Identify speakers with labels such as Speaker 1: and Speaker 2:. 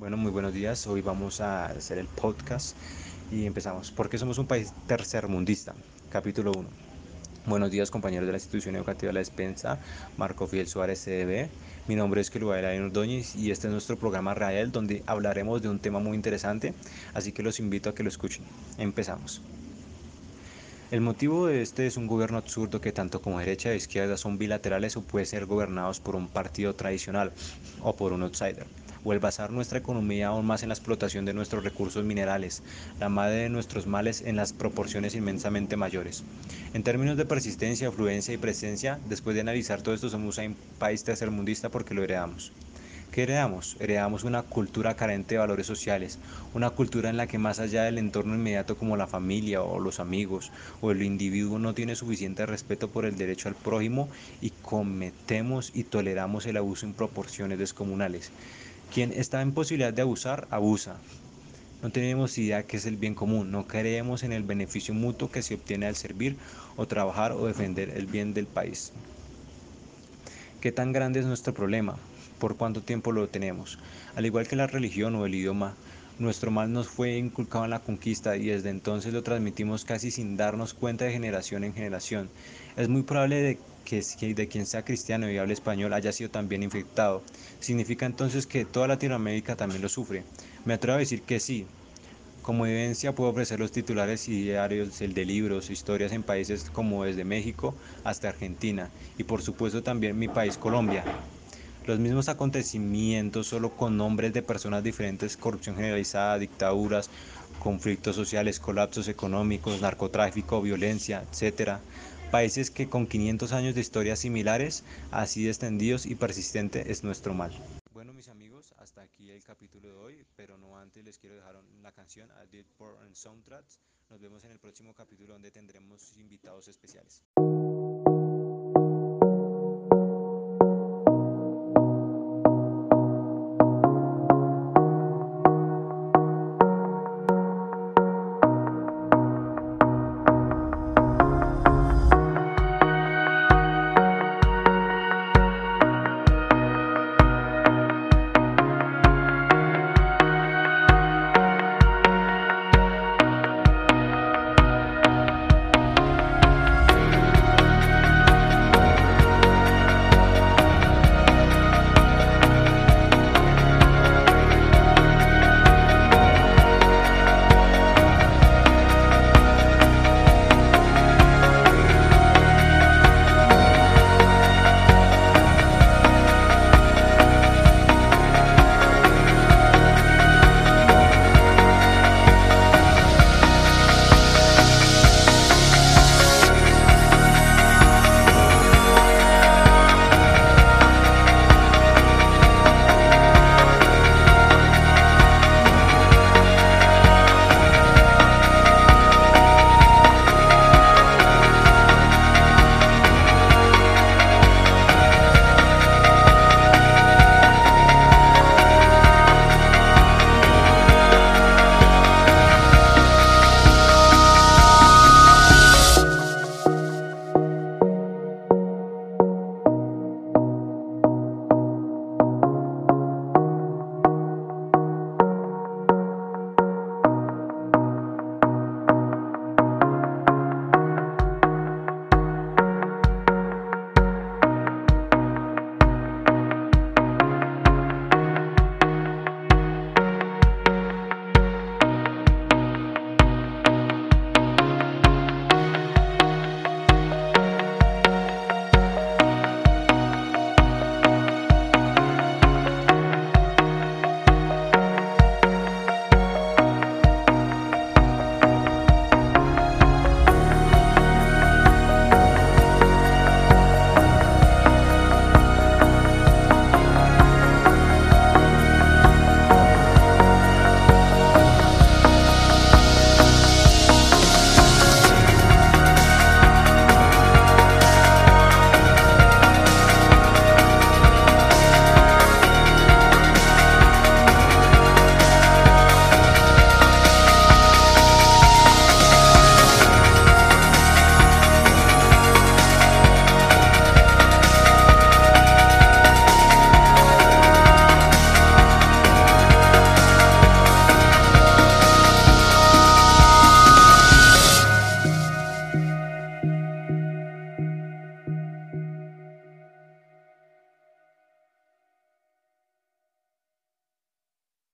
Speaker 1: Bueno, muy buenos días. Hoy vamos a hacer el podcast y empezamos. ¿Por qué somos un país tercermundista? Capítulo 1. Buenos días compañeros de la institución educativa La Despensa, Marco Fiel Suárez CDB. Mi nombre es Kelubaela Ordóñez y este es nuestro programa Rael donde hablaremos de un tema muy interesante, así que los invito a que lo escuchen. Empezamos. El motivo de este es un gobierno absurdo que tanto como derecha e izquierda son bilaterales o puede ser gobernados por un partido tradicional o por un outsider o el basar nuestra economía aún más en la explotación de nuestros recursos minerales, la madre de nuestros males en las proporciones inmensamente mayores. En términos de persistencia, afluencia y presencia, después de analizar todo esto, somos un país tercermundista porque lo heredamos. ¿Qué heredamos? Heredamos una cultura carente de valores sociales, una cultura en la que más allá del entorno inmediato como la familia o los amigos o el individuo no tiene suficiente respeto por el derecho al prójimo y cometemos y toleramos el abuso en proporciones descomunales. Quien está en posibilidad de abusar, abusa. No tenemos idea qué es el bien común, no creemos en el beneficio mutuo que se obtiene al servir o trabajar o defender el bien del país. ¿Qué tan grande es nuestro problema? ¿Por cuánto tiempo lo tenemos? Al igual que la religión o el idioma, nuestro mal nos fue inculcado en la conquista y desde entonces lo transmitimos casi sin darnos cuenta de generación en generación. Es muy probable de que de quien sea cristiano y hable español haya sido también infectado. ¿Significa entonces que toda Latinoamérica también lo sufre? Me atrevo a decir que sí. Como evidencia puedo ofrecer los titulares y diarios, el de libros, historias en países como desde México hasta Argentina y por supuesto también mi país Colombia. Los mismos acontecimientos solo con nombres de personas diferentes, corrupción generalizada, dictaduras, conflictos sociales, colapsos económicos, narcotráfico, violencia, etc países que con 500 años de historia similares, así extendidos y persistente es nuestro mal. Bueno mis amigos, hasta aquí el capítulo de hoy, pero no antes les quiero dejar la canción A Dead Por and Soundtracks. Nos vemos en el próximo capítulo donde tendremos invitados especiales.